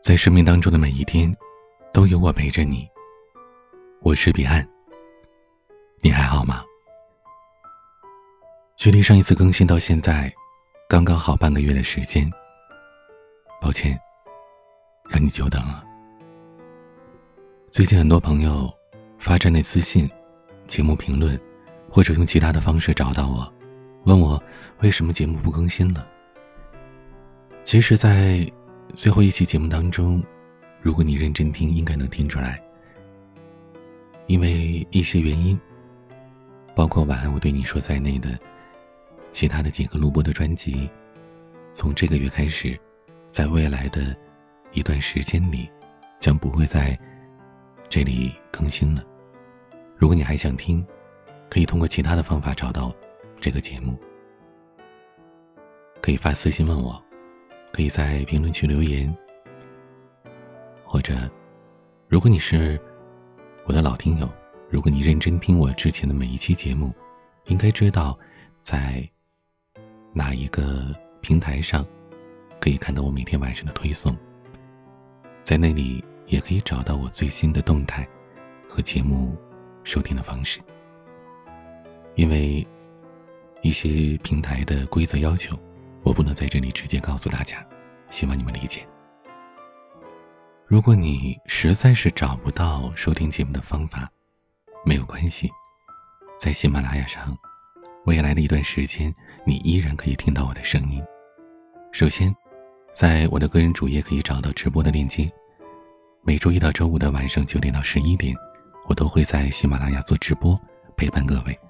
在生命当中的每一天，都有我陪着你。我是彼岸，你还好吗？距离上一次更新到现在，刚刚好半个月的时间。抱歉，让你久等了。最近很多朋友发站内私信、节目评论，或者用其他的方式找到我，问我为什么节目不更新了。其实，在最后一期节目当中，如果你认真听，应该能听出来。因为一些原因，包括晚安我对你说在内的其他的几个录播的专辑，从这个月开始，在未来的一段时间里，将不会在这里更新了。如果你还想听，可以通过其他的方法找到这个节目，可以发私信问我。可以在评论区留言，或者，如果你是我的老听友，如果你认真听我之前的每一期节目，应该知道在哪一个平台上可以看到我每天晚上的推送，在那里也可以找到我最新的动态和节目收听的方式。因为一些平台的规则要求。我不能在这里直接告诉大家，希望你们理解。如果你实在是找不到收听节目的方法，没有关系，在喜马拉雅上，未来的一段时间，你依然可以听到我的声音。首先，在我的个人主页可以找到直播的链接。每周一到周五的晚上九点到十一点，我都会在喜马拉雅做直播，陪伴各位，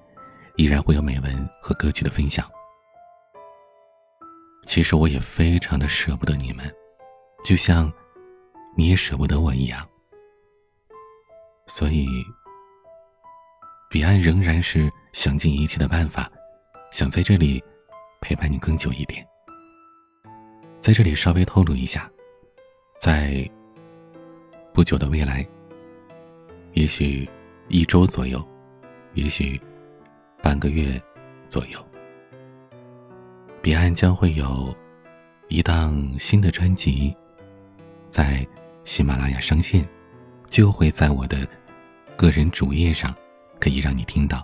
依然会有美文和歌曲的分享。其实我也非常的舍不得你们，就像你也舍不得我一样。所以，彼岸仍然是想尽一切的办法，想在这里陪伴你更久一点。在这里稍微透露一下，在不久的未来，也许一周左右，也许半个月左右。彼岸将会有一档新的专辑在喜马拉雅上线，就会在我的个人主页上可以让你听到。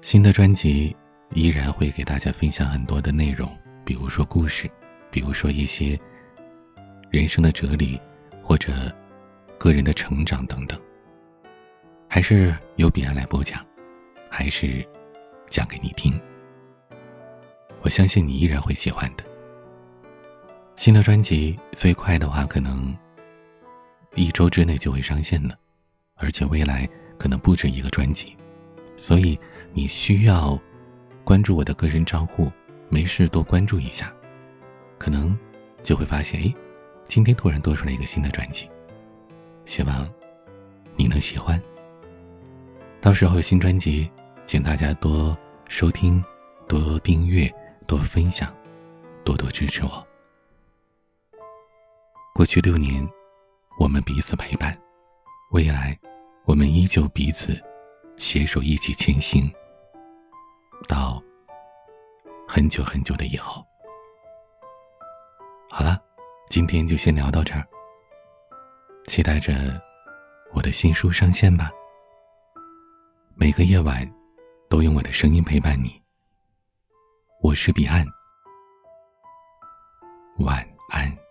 新的专辑依然会给大家分享很多的内容，比如说故事，比如说一些人生的哲理，或者个人的成长等等，还是由彼岸来播讲，还是。讲给你听，我相信你依然会喜欢的。新的专辑最快的话，可能一周之内就会上线了，而且未来可能不止一个专辑，所以你需要关注我的个人账户，没事多关注一下，可能就会发现，哎，今天突然多出来一个新的专辑，希望你能喜欢。到时候有新专辑。请大家多收听、多订阅、多分享、多多支持我。过去六年，我们彼此陪伴；未来，我们依旧彼此携手一起前行，到很久很久的以后。好了，今天就先聊到这儿。期待着我的新书上线吧。每个夜晚。都用我的声音陪伴你。我是彼岸，晚安。